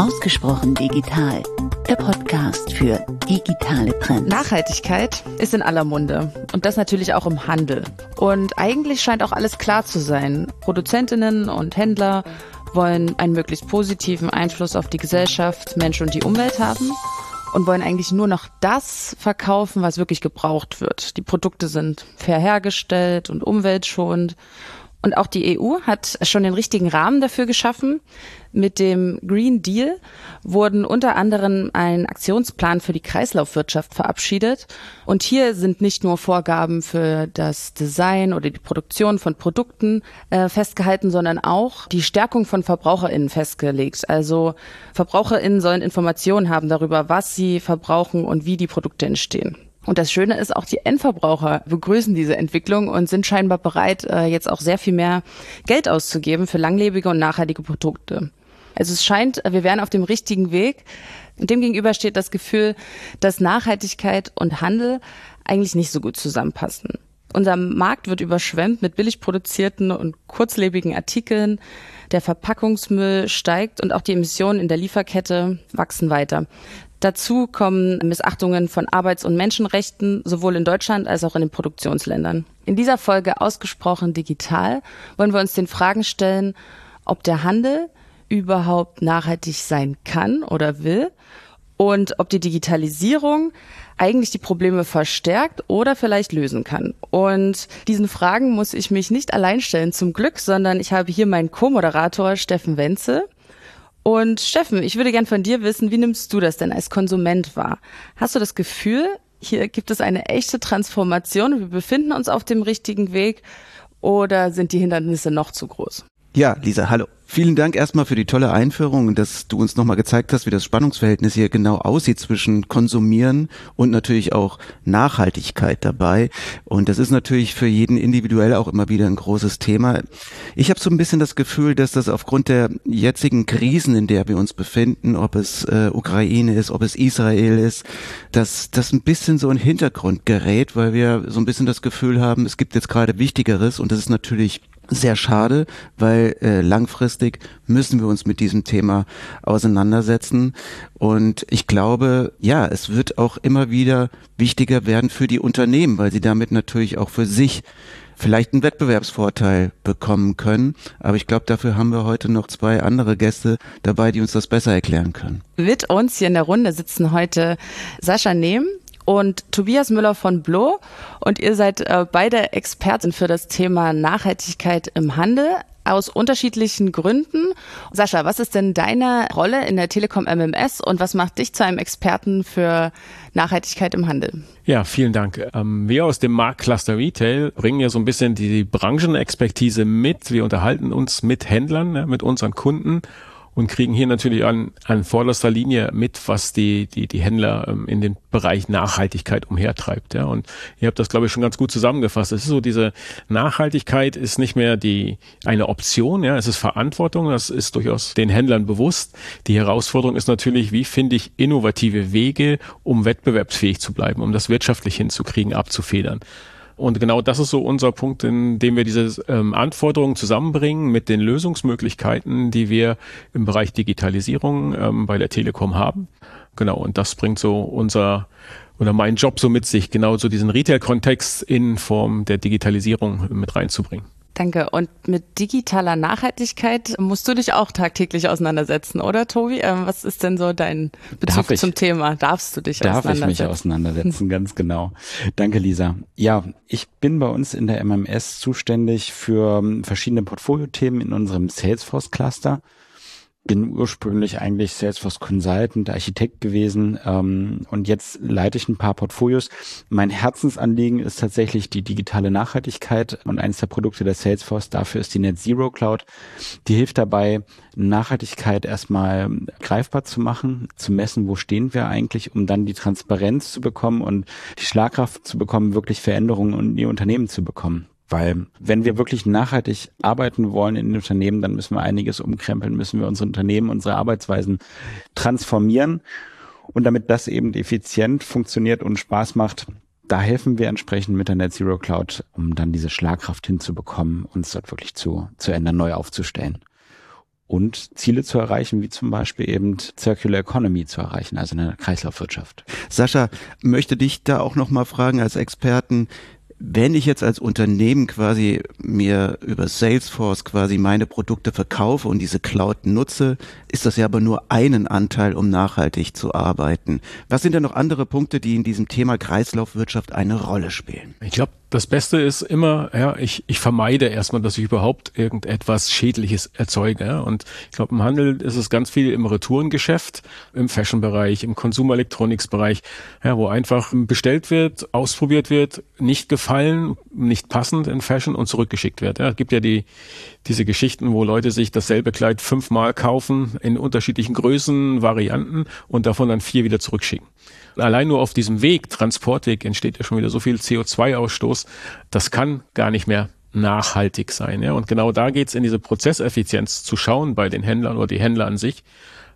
Ausgesprochen digital. Der Podcast für digitale Trends. Nachhaltigkeit ist in aller Munde und das natürlich auch im Handel. Und eigentlich scheint auch alles klar zu sein. Produzentinnen und Händler wollen einen möglichst positiven Einfluss auf die Gesellschaft, Mensch und die Umwelt haben und wollen eigentlich nur noch das verkaufen, was wirklich gebraucht wird. Die Produkte sind fair hergestellt und umweltschonend und auch die EU hat schon den richtigen Rahmen dafür geschaffen. Mit dem Green Deal wurden unter anderem ein Aktionsplan für die Kreislaufwirtschaft verabschiedet. Und hier sind nicht nur Vorgaben für das Design oder die Produktion von Produkten äh, festgehalten, sondern auch die Stärkung von VerbraucherInnen festgelegt. Also VerbraucherInnen sollen Informationen haben darüber, was sie verbrauchen und wie die Produkte entstehen. Und das Schöne ist, auch die Endverbraucher begrüßen diese Entwicklung und sind scheinbar bereit, äh, jetzt auch sehr viel mehr Geld auszugeben für langlebige und nachhaltige Produkte. Also es scheint, wir wären auf dem richtigen Weg. Demgegenüber steht das Gefühl, dass Nachhaltigkeit und Handel eigentlich nicht so gut zusammenpassen. Unser Markt wird überschwemmt mit billig produzierten und kurzlebigen Artikeln. Der Verpackungsmüll steigt und auch die Emissionen in der Lieferkette wachsen weiter. Dazu kommen Missachtungen von Arbeits- und Menschenrechten, sowohl in Deutschland als auch in den Produktionsländern. In dieser Folge ausgesprochen digital wollen wir uns den Fragen stellen, ob der Handel überhaupt nachhaltig sein kann oder will und ob die Digitalisierung eigentlich die Probleme verstärkt oder vielleicht lösen kann. Und diesen Fragen muss ich mich nicht allein stellen, zum Glück, sondern ich habe hier meinen Co-Moderator Steffen Wenzel. Und Steffen, ich würde gern von dir wissen, wie nimmst du das denn als Konsument wahr? Hast du das Gefühl, hier gibt es eine echte Transformation wir befinden uns auf dem richtigen Weg oder sind die Hindernisse noch zu groß? Ja, Lisa, hallo. Vielen Dank erstmal für die tolle Einführung dass du uns nochmal gezeigt hast, wie das Spannungsverhältnis hier genau aussieht zwischen Konsumieren und natürlich auch Nachhaltigkeit dabei. Und das ist natürlich für jeden individuell auch immer wieder ein großes Thema. Ich habe so ein bisschen das Gefühl, dass das aufgrund der jetzigen Krisen, in der wir uns befinden, ob es äh, Ukraine ist, ob es Israel ist, dass das ein bisschen so in Hintergrund gerät, weil wir so ein bisschen das Gefühl haben, es gibt jetzt gerade Wichtigeres und das ist natürlich sehr schade, weil äh, langfristig müssen wir uns mit diesem Thema auseinandersetzen. Und ich glaube, ja, es wird auch immer wieder wichtiger werden für die Unternehmen, weil sie damit natürlich auch für sich vielleicht einen Wettbewerbsvorteil bekommen können. Aber ich glaube, dafür haben wir heute noch zwei andere Gäste dabei, die uns das besser erklären können. Mit uns hier in der Runde sitzen heute Sascha Nehm, und Tobias Müller von Blo. Und ihr seid äh, beide Experten für das Thema Nachhaltigkeit im Handel aus unterschiedlichen Gründen. Sascha, was ist denn deine Rolle in der Telekom MMS und was macht dich zu einem Experten für Nachhaltigkeit im Handel? Ja, vielen Dank. Ähm, wir aus dem Marktcluster Retail bringen ja so ein bisschen die Branchenexpertise mit. Wir unterhalten uns mit Händlern, mit unseren Kunden und kriegen hier natürlich an, an vorderster Linie mit, was die, die, die Händler ähm, in den Bereich Nachhaltigkeit umhertreibt. Ja. Und ihr habt das, glaube ich, schon ganz gut zusammengefasst. Es ist so, diese Nachhaltigkeit ist nicht mehr die eine Option, ja, es ist Verantwortung, das ist durchaus den Händlern bewusst. Die Herausforderung ist natürlich, wie finde ich innovative Wege, um wettbewerbsfähig zu bleiben, um das wirtschaftlich hinzukriegen, abzufedern. Und genau das ist so unser Punkt, in dem wir diese ähm, Anforderungen zusammenbringen mit den Lösungsmöglichkeiten, die wir im Bereich Digitalisierung ähm, bei der Telekom haben. Genau, und das bringt so unser oder mein Job so mit sich, genau so diesen Retail-Kontext in Form der Digitalisierung mit reinzubringen. Danke. Und mit digitaler Nachhaltigkeit musst du dich auch tagtäglich auseinandersetzen, oder Tobi? Ähm, was ist denn so dein Bezug zum Thema? Darfst du dich darf auseinandersetzen? Darf ich mich auseinandersetzen, ganz genau. Danke, Lisa. Ja, ich bin bei uns in der MMS zuständig für ähm, verschiedene Portfoliothemen in unserem Salesforce-Cluster bin ursprünglich eigentlich Salesforce Consultant, Architekt gewesen ähm, und jetzt leite ich ein paar Portfolios. Mein Herzensanliegen ist tatsächlich die digitale Nachhaltigkeit und eines der Produkte der Salesforce dafür ist die Net Zero Cloud. Die hilft dabei, Nachhaltigkeit erstmal greifbar zu machen, zu messen, wo stehen wir eigentlich, um dann die Transparenz zu bekommen und die Schlagkraft zu bekommen, wirklich Veränderungen in die Unternehmen zu bekommen. Weil wenn wir wirklich nachhaltig arbeiten wollen in den Unternehmen, dann müssen wir einiges umkrempeln, müssen wir unsere Unternehmen, unsere Arbeitsweisen transformieren. Und damit das eben effizient funktioniert und Spaß macht, da helfen wir entsprechend mit der Net Zero Cloud, um dann diese Schlagkraft hinzubekommen, uns dort wirklich zu, zu ändern, neu aufzustellen. und Ziele zu erreichen, wie zum Beispiel eben Circular Economy zu erreichen, also eine Kreislaufwirtschaft. Sascha, möchte dich da auch noch mal fragen als Experten, wenn ich jetzt als Unternehmen quasi mir über Salesforce quasi meine Produkte verkaufe und diese Cloud nutze, ist das ja aber nur einen Anteil, um nachhaltig zu arbeiten. Was sind denn noch andere Punkte, die in diesem Thema Kreislaufwirtschaft eine Rolle spielen? Ich glaube, das Beste ist immer, ja, ich, ich vermeide erstmal, dass ich überhaupt irgendetwas Schädliches erzeuge. Ja. Und ich glaube, im Handel ist es ganz viel im Retourengeschäft, im Fashion-Bereich, im Consumer Electronics-Bereich, ja, wo einfach bestellt wird, ausprobiert wird, nicht gefallen, nicht passend in Fashion und zurückgeschickt wird. Ja. Es gibt ja die, diese Geschichten, wo Leute sich dasselbe Kleid fünfmal kaufen in unterschiedlichen Größen, Varianten und davon dann vier wieder zurückschicken. Allein nur auf diesem Weg, Transportweg, entsteht ja schon wieder so viel CO2-Ausstoß. Das kann gar nicht mehr nachhaltig sein. Ja? Und genau da geht's in diese Prozesseffizienz zu schauen bei den Händlern oder die Händler an sich,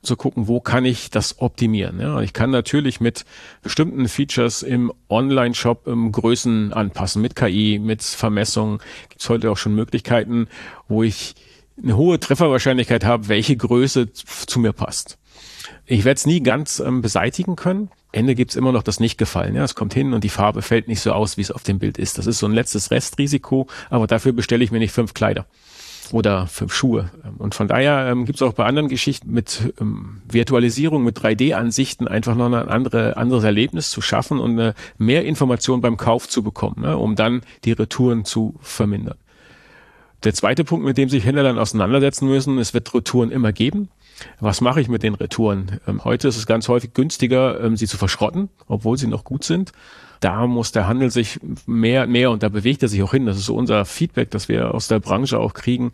zu gucken, wo kann ich das optimieren. Ja? Ich kann natürlich mit bestimmten Features im Online-Shop im Größen anpassen, mit KI, mit Vermessung. Gibt's heute auch schon Möglichkeiten, wo ich eine hohe Trefferwahrscheinlichkeit habe, welche Größe zu mir passt. Ich werde es nie ganz ähm, beseitigen können. Ende gibt's immer noch das Nicht-Gefallen. Ja, es kommt hin und die Farbe fällt nicht so aus, wie es auf dem Bild ist. Das ist so ein letztes Restrisiko, aber dafür bestelle ich mir nicht fünf Kleider oder fünf Schuhe. Und von daher ähm, gibt es auch bei anderen Geschichten mit ähm, Virtualisierung, mit 3D-Ansichten einfach noch ein andere, anderes Erlebnis zu schaffen und äh, mehr Information beim Kauf zu bekommen, ja, um dann die Retouren zu vermindern. Der zweite Punkt, mit dem sich Händler dann auseinandersetzen müssen, es wird Retouren immer geben. Was mache ich mit den Retouren? Ähm, heute ist es ganz häufig günstiger, ähm, sie zu verschrotten, obwohl sie noch gut sind. Da muss der Handel sich mehr, mehr, und da bewegt er sich auch hin. Das ist so unser Feedback, das wir aus der Branche auch kriegen.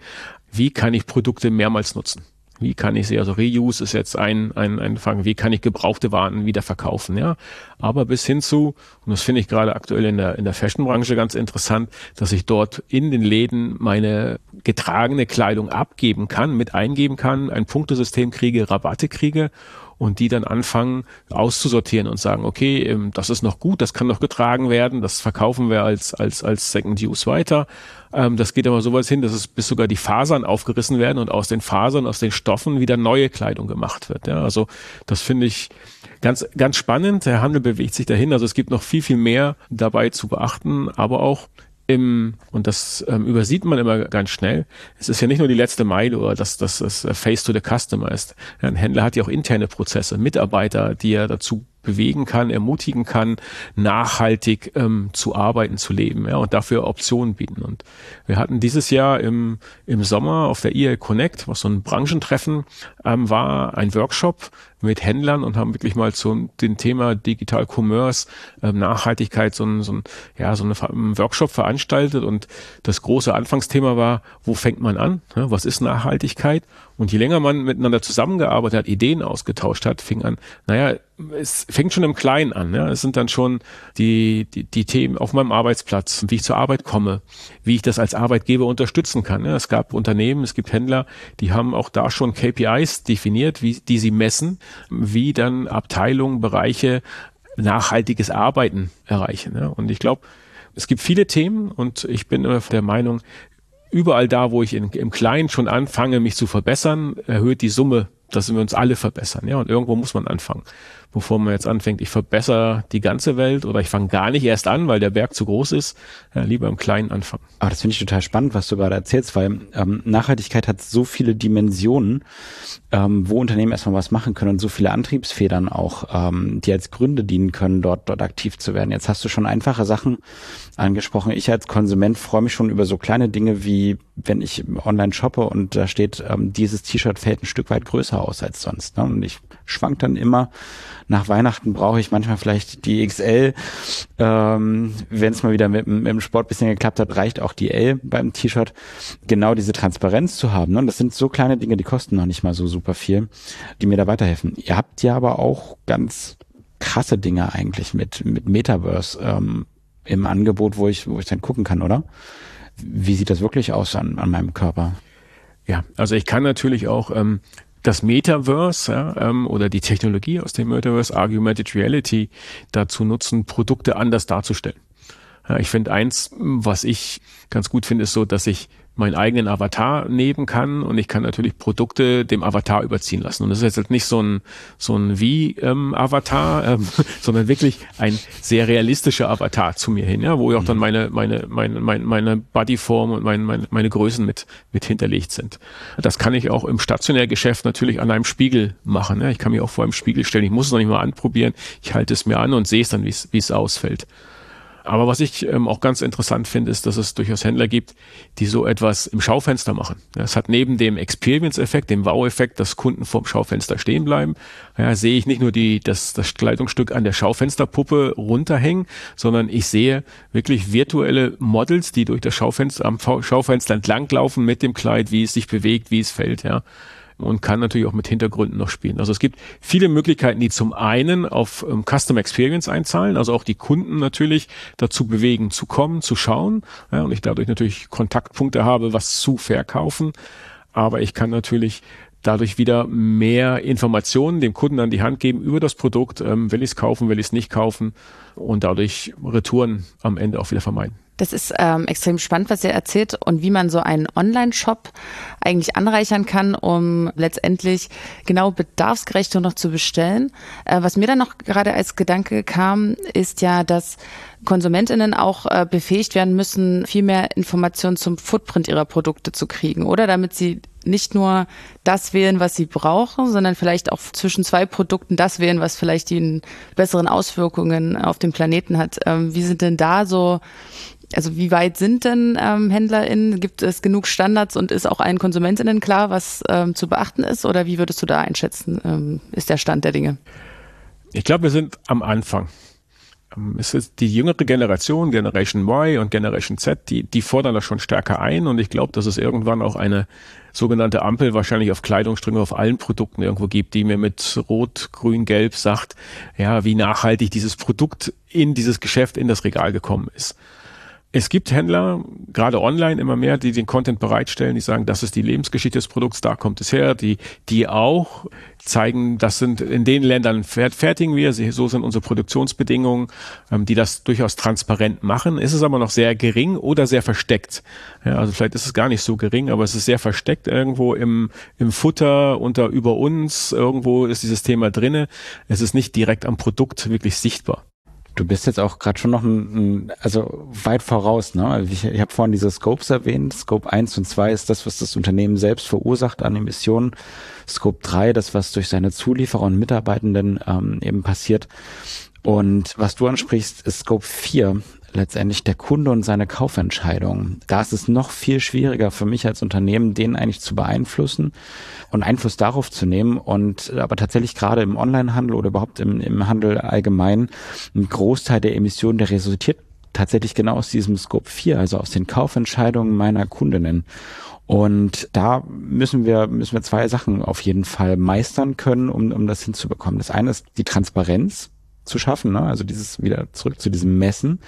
Wie kann ich Produkte mehrmals nutzen? Wie kann ich sie, also Reuse ist jetzt ein, ein, ein Fang, wie kann ich gebrauchte Waren wieder verkaufen, ja? Aber bis hin zu, und das finde ich gerade aktuell in der, in der Fashion-Branche ganz interessant, dass ich dort in den Läden meine getragene Kleidung abgeben kann, mit eingeben kann, ein Punktesystem kriege, Rabatte kriege und die dann anfangen auszusortieren und sagen, okay, ähm, das ist noch gut, das kann noch getragen werden, das verkaufen wir als, als, als Second Use weiter. Ähm, das geht aber so weit hin, dass es bis sogar die Fasern aufgerissen werden und aus den Fasern, aus den Stoffen wieder neue Kleidung gemacht wird. Ja, also das finde ich ganz, ganz spannend. Der Handel bewegt sich dahin. Also es gibt noch viel, viel mehr dabei zu beachten, aber auch im, und das ähm, übersieht man immer ganz schnell, es ist ja nicht nur die letzte Meile oder dass das, das Face to the Customer ist. Ein Händler hat ja auch interne Prozesse, Mitarbeiter, die er dazu bewegen kann, ermutigen kann, nachhaltig ähm, zu arbeiten, zu leben ja, und dafür Optionen bieten. Und wir hatten dieses Jahr im, im Sommer auf der EA Connect, was so ein Branchentreffen ähm, war, ein Workshop mit Händlern und haben wirklich mal zu dem Thema Digital Commerce, ähm, Nachhaltigkeit so ein, so ein, ja, so eine, ein Workshop veranstaltet und das große Anfangsthema war, wo fängt man an? Ja, was ist Nachhaltigkeit? Und je länger man miteinander zusammengearbeitet hat, Ideen ausgetauscht hat, fing an, naja, es fängt schon im Kleinen an. Ja. Es sind dann schon die, die, die Themen auf meinem Arbeitsplatz, wie ich zur Arbeit komme, wie ich das als Arbeitgeber unterstützen kann. Ja. Es gab Unternehmen, es gibt Händler, die haben auch da schon KPIs definiert, wie, die sie messen, wie dann Abteilungen, Bereiche nachhaltiges Arbeiten erreichen. Ja. Und ich glaube, es gibt viele Themen und ich bin immer der Meinung, überall da, wo ich in, im Kleinen schon anfange, mich zu verbessern, erhöht die Summe, dass wir uns alle verbessern. Ja, und irgendwo muss man anfangen bevor man jetzt anfängt, ich verbessere die ganze Welt oder ich fange gar nicht erst an, weil der Berg zu groß ist, ja, lieber im Kleinen anfangen. Aber ah, das finde ich total spannend, was du gerade erzählst, weil ähm, Nachhaltigkeit hat so viele Dimensionen, ähm, wo Unternehmen erstmal was machen können und so viele Antriebsfedern auch, ähm, die als Gründe dienen können, dort, dort aktiv zu werden. Jetzt hast du schon einfache Sachen angesprochen. Ich als Konsument freue mich schon über so kleine Dinge wie, wenn ich online shoppe und da steht, ähm, dieses T-Shirt fällt ein Stück weit größer aus als sonst. Ne? Und ich schwank dann immer nach Weihnachten brauche ich manchmal vielleicht die XL. Ähm, Wenn es mal wieder mit, mit dem Sport bisschen geklappt hat, reicht auch die L beim T-Shirt. Genau diese Transparenz zu haben. Ne? Und das sind so kleine Dinge, die kosten noch nicht mal so super viel, die mir da weiterhelfen. Ihr habt ja aber auch ganz krasse Dinge eigentlich mit, mit Metaverse ähm, im Angebot, wo ich, wo ich dann gucken kann, oder? Wie sieht das wirklich aus an, an meinem Körper? Ja, also ich kann natürlich auch ähm, das Metaverse ja, ähm, oder die Technologie aus dem Metaverse, Argumented Reality, dazu nutzen, Produkte anders darzustellen. Ja, ich finde eins, was ich ganz gut finde, ist so, dass ich meinen eigenen Avatar nehmen kann und ich kann natürlich Produkte dem Avatar überziehen lassen. Und das ist jetzt nicht so ein so ein Wie-Avatar, ähm, ähm, sondern wirklich ein sehr realistischer Avatar zu mir hin, ja, wo auch dann mhm. meine meine meine meine, meine Bodyform und meine, meine meine Größen mit mit hinterlegt sind. Das kann ich auch im Stationärgeschäft natürlich an einem Spiegel machen. Ja. Ich kann mich auch vor einem Spiegel stellen. Ich muss es noch nicht mal anprobieren. Ich halte es mir an und sehe es dann, wie es wie es ausfällt. Aber was ich ähm, auch ganz interessant finde, ist, dass es durchaus Händler gibt, die so etwas im Schaufenster machen. Es hat neben dem Experience-Effekt, dem Wow-Effekt, dass Kunden vorm Schaufenster stehen bleiben, ja, sehe ich nicht nur die, das, das Kleidungsstück an der Schaufensterpuppe runterhängen, sondern ich sehe wirklich virtuelle Models, die durch das Schaufenster, am Schaufenster entlanglaufen mit dem Kleid, wie es sich bewegt, wie es fällt, ja und kann natürlich auch mit Hintergründen noch spielen. Also es gibt viele Möglichkeiten, die zum einen auf ähm, Custom Experience einzahlen, also auch die Kunden natürlich dazu bewegen, zu kommen, zu schauen. Ja, und ich dadurch natürlich Kontaktpunkte habe, was zu verkaufen. Aber ich kann natürlich dadurch wieder mehr Informationen dem Kunden an die Hand geben über das Produkt, ähm, will ich es kaufen, will ich es nicht kaufen und dadurch Retouren am Ende auch wieder vermeiden. Das ist ähm, extrem spannend, was ihr erzählt und wie man so einen Online-Shop eigentlich anreichern kann, um letztendlich genau bedarfsgerecht noch zu bestellen. Äh, was mir dann noch gerade als Gedanke kam, ist ja, dass KonsumentInnen auch äh, befähigt werden müssen, viel mehr Informationen zum Footprint ihrer Produkte zu kriegen, oder? Damit sie nicht nur das wählen, was sie brauchen, sondern vielleicht auch zwischen zwei Produkten das wählen, was vielleicht die besseren Auswirkungen auf den Planeten hat. Ähm, wie sind denn da so also wie weit sind denn ähm, HändlerInnen? Gibt es genug Standards und ist auch allen KonsumentInnen klar, was ähm, zu beachten ist? Oder wie würdest du da einschätzen, ist der Stand der Dinge? Ich glaube, wir sind am Anfang. Ähm, es ist die jüngere Generation, Generation Y und Generation Z, die, die fordern das schon stärker ein und ich glaube, dass es irgendwann auch eine sogenannte Ampel wahrscheinlich auf Kleidungsstränge auf allen Produkten irgendwo gibt, die mir mit Rot, Grün, Gelb sagt, ja, wie nachhaltig dieses Produkt in dieses Geschäft, in das Regal gekommen ist. Es gibt Händler, gerade online immer mehr, die den Content bereitstellen, die sagen, das ist die Lebensgeschichte des Produkts, da kommt es her, die, die auch zeigen, das sind in den Ländern fertigen wir, so sind unsere Produktionsbedingungen, ähm, die das durchaus transparent machen. Ist es aber noch sehr gering oder sehr versteckt. Ja, also vielleicht ist es gar nicht so gering, aber es ist sehr versteckt irgendwo im, im Futter unter über uns, irgendwo ist dieses Thema drinne. Es ist nicht direkt am Produkt wirklich sichtbar. Du bist jetzt auch gerade schon noch ein, ein, also weit voraus, ne? Also ich, ich habe vorhin diese Scopes erwähnt. Scope 1 und 2 ist das, was das Unternehmen selbst verursacht an Emissionen. Scope 3, das, was durch seine Zulieferer und Mitarbeitenden ähm, eben passiert. Und was du ansprichst, ist Scope 4 letztendlich der Kunde und seine Kaufentscheidung. Da ist es noch viel schwieriger für mich als Unternehmen, den eigentlich zu beeinflussen und Einfluss darauf zu nehmen. Und aber tatsächlich gerade im Onlinehandel oder überhaupt im, im Handel allgemein, ein Großteil der Emissionen, der resultiert tatsächlich genau aus diesem Scope 4, also aus den Kaufentscheidungen meiner Kundinnen. Und da müssen wir, müssen wir zwei Sachen auf jeden Fall meistern können, um, um das hinzubekommen. Das eine ist die Transparenz zu schaffen, ne? also dieses wieder zurück zu diesem Messen.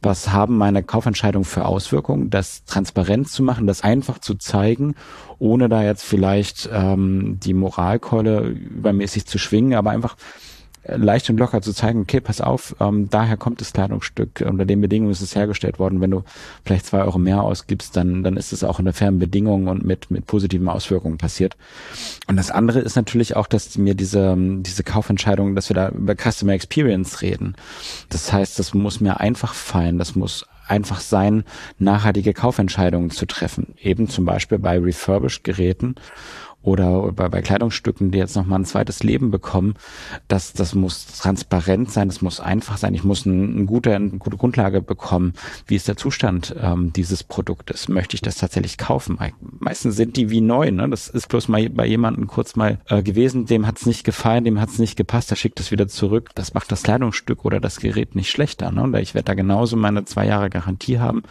Was haben meine Kaufentscheidungen für Auswirkungen? Das transparent zu machen, das einfach zu zeigen, ohne da jetzt vielleicht ähm, die Moralkeule übermäßig zu schwingen, aber einfach leicht und locker zu zeigen, okay, pass auf, ähm, daher kommt das Kleidungsstück, unter den Bedingungen ist es hergestellt worden. Wenn du vielleicht zwei Euro mehr ausgibst, dann, dann ist es auch unter fairen Bedingungen und mit, mit positiven Auswirkungen passiert. Und das andere ist natürlich auch, dass mir diese, diese Kaufentscheidung, dass wir da über Customer Experience reden. Das heißt, das muss mir einfach fallen, das muss einfach sein, nachhaltige Kaufentscheidungen zu treffen. Eben zum Beispiel bei refurbished Geräten oder bei, bei Kleidungsstücken, die jetzt nochmal ein zweites Leben bekommen, das, das muss transparent sein, das muss einfach sein. Ich muss ein, ein gute, eine gute Grundlage bekommen. Wie ist der Zustand ähm, dieses Produktes? Möchte ich das tatsächlich kaufen? Meistens sind die wie neu. Ne? Das ist bloß mal bei jemandem kurz mal äh, gewesen, dem hat es nicht gefallen, dem hat es nicht gepasst, der schickt es wieder zurück. Das macht das Kleidungsstück oder das Gerät nicht schlechter. Ne? Und ich werde da genauso meine zwei Jahre Garantie haben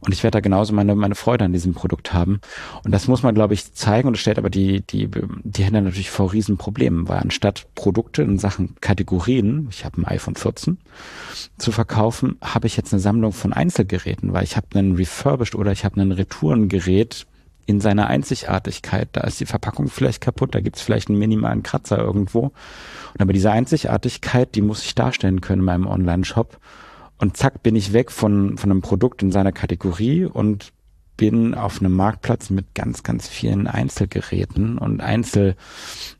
und ich werde da genauso meine, meine Freude an diesem Produkt haben. Und das muss man, glaube ich, zeigen. Und das stellt aber die, die, die Händler natürlich vor Riesenproblemen, weil anstatt Produkte in Sachen Kategorien, ich habe ein iPhone 14, zu verkaufen, habe ich jetzt eine Sammlung von Einzelgeräten, weil ich habe einen Refurbished oder ich habe ein Retourengerät in seiner Einzigartigkeit. Da ist die Verpackung vielleicht kaputt, da gibt es vielleicht einen minimalen Kratzer irgendwo. Und aber diese Einzigartigkeit, die muss ich darstellen können in meinem Online-Shop und zack bin ich weg von, von einem Produkt in seiner Kategorie und bin auf einem Marktplatz mit ganz, ganz vielen Einzelgeräten und Einzel-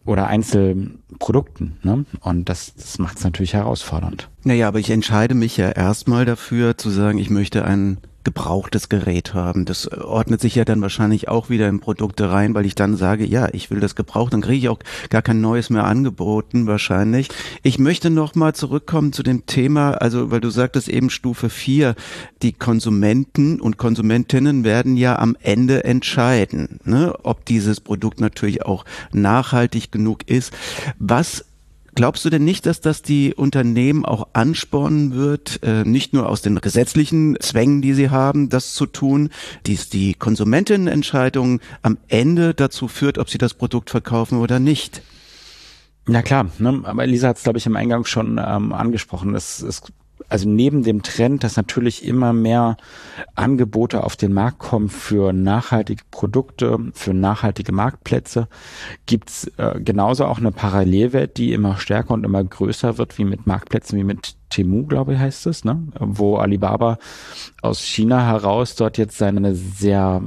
oder Einzelprodukten. Ne? Und das, das macht es natürlich herausfordernd. Naja, aber ich entscheide mich ja erstmal dafür zu sagen, ich möchte ein gebrauchtes Gerät haben. Das ordnet sich ja dann wahrscheinlich auch wieder in Produkte rein, weil ich dann sage, ja, ich will das gebraucht, dann kriege ich auch gar kein neues mehr angeboten wahrscheinlich. Ich möchte noch mal zurückkommen zu dem Thema, also weil du sagtest eben Stufe 4, die Konsumenten und Konsumentinnen werden ja am Ende entscheiden, ne, ob dieses Produkt natürlich auch nachhaltig genug ist. Was Glaubst du denn nicht, dass das die Unternehmen auch anspornen wird, äh, nicht nur aus den gesetzlichen Zwängen, die sie haben, das zu tun, dies die Konsumentinnenentscheidung am Ende dazu führt, ob sie das Produkt verkaufen oder nicht? Na klar, ne? aber Elisa hat es, glaube ich, im Eingang schon ähm, angesprochen. Es, es also neben dem Trend, dass natürlich immer mehr Angebote auf den Markt kommen für nachhaltige Produkte, für nachhaltige Marktplätze, gibt's äh, genauso auch eine Parallelwelt, die immer stärker und immer größer wird, wie mit Marktplätzen, wie mit Temu, glaube ich, heißt es, ne? wo Alibaba aus China heraus dort jetzt seine sehr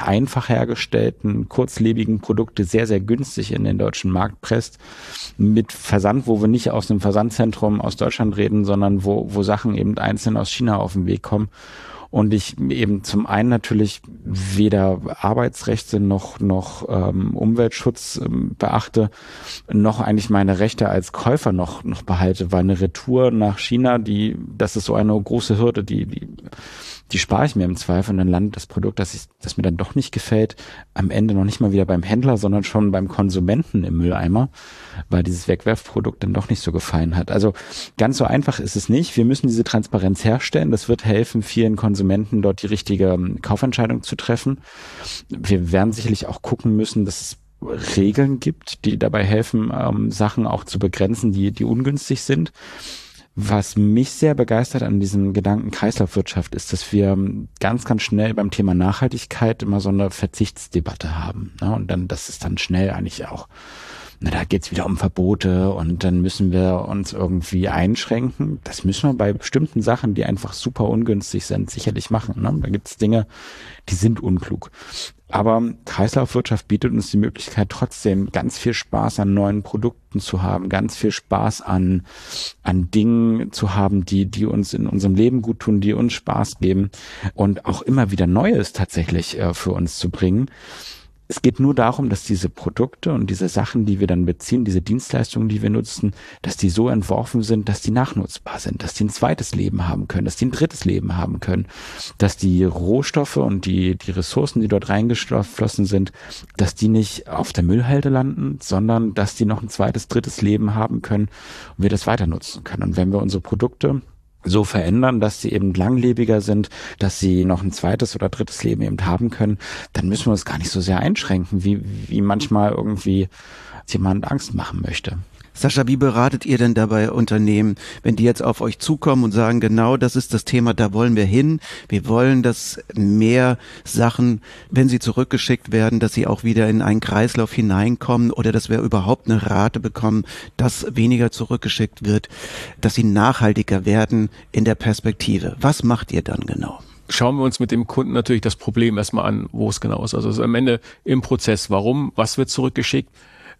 einfach hergestellten, kurzlebigen Produkte sehr, sehr günstig in den deutschen Markt presst. Mit Versand, wo wir nicht aus einem Versandzentrum aus Deutschland reden, sondern wo, wo Sachen eben einzeln aus China auf den Weg kommen. Und ich eben zum einen natürlich weder Arbeitsrechte noch, noch ähm, Umweltschutz ähm, beachte, noch eigentlich meine Rechte als Käufer noch, noch behalte, weil eine Retour nach China, die, das ist so eine große Hürde, die, die die spare ich mir im Zweifel und dann landet das Produkt, das, ich, das mir dann doch nicht gefällt, am Ende noch nicht mal wieder beim Händler, sondern schon beim Konsumenten im Mülleimer, weil dieses Wegwerfprodukt dann doch nicht so gefallen hat. Also ganz so einfach ist es nicht. Wir müssen diese Transparenz herstellen. Das wird helfen, vielen Konsumenten dort die richtige ähm, Kaufentscheidung zu treffen. Wir werden sicherlich auch gucken müssen, dass es Regeln gibt, die dabei helfen, ähm, Sachen auch zu begrenzen, die, die ungünstig sind. Was mich sehr begeistert an diesem Gedanken Kreislaufwirtschaft ist, dass wir ganz, ganz schnell beim Thema Nachhaltigkeit immer so eine Verzichtsdebatte haben. Ne? Und dann, das ist dann schnell eigentlich auch, na, da geht's wieder um Verbote und dann müssen wir uns irgendwie einschränken. Das müssen wir bei bestimmten Sachen, die einfach super ungünstig sind, sicherlich machen. Ne? Da gibt's Dinge, die sind unklug. Aber Kreislaufwirtschaft bietet uns die Möglichkeit, trotzdem ganz viel Spaß an neuen Produkten zu haben, ganz viel Spaß an, an Dingen zu haben, die, die uns in unserem Leben gut tun, die uns Spaß geben und auch immer wieder Neues tatsächlich äh, für uns zu bringen es geht nur darum, dass diese Produkte und diese Sachen, die wir dann beziehen, diese Dienstleistungen, die wir nutzen, dass die so entworfen sind, dass die nachnutzbar sind, dass die ein zweites Leben haben können, dass die ein drittes Leben haben können, dass die Rohstoffe und die, die Ressourcen, die dort reingeflossen sind, dass die nicht auf der Müllhalde landen, sondern dass die noch ein zweites, drittes Leben haben können und wir das weiter nutzen können. Und wenn wir unsere Produkte so verändern, dass sie eben langlebiger sind, dass sie noch ein zweites oder drittes Leben eben haben können, dann müssen wir uns gar nicht so sehr einschränken, wie, wie manchmal irgendwie jemand Angst machen möchte. Sascha, wie beratet ihr denn dabei Unternehmen, wenn die jetzt auf euch zukommen und sagen, genau das ist das Thema, da wollen wir hin. Wir wollen, dass mehr Sachen, wenn sie zurückgeschickt werden, dass sie auch wieder in einen Kreislauf hineinkommen oder dass wir überhaupt eine Rate bekommen, dass weniger zurückgeschickt wird, dass sie nachhaltiger werden in der Perspektive. Was macht ihr dann genau? schauen wir uns mit dem Kunden natürlich das Problem erstmal an, wo es genau ist. Also es ist am Ende im Prozess. Warum? Was wird zurückgeschickt?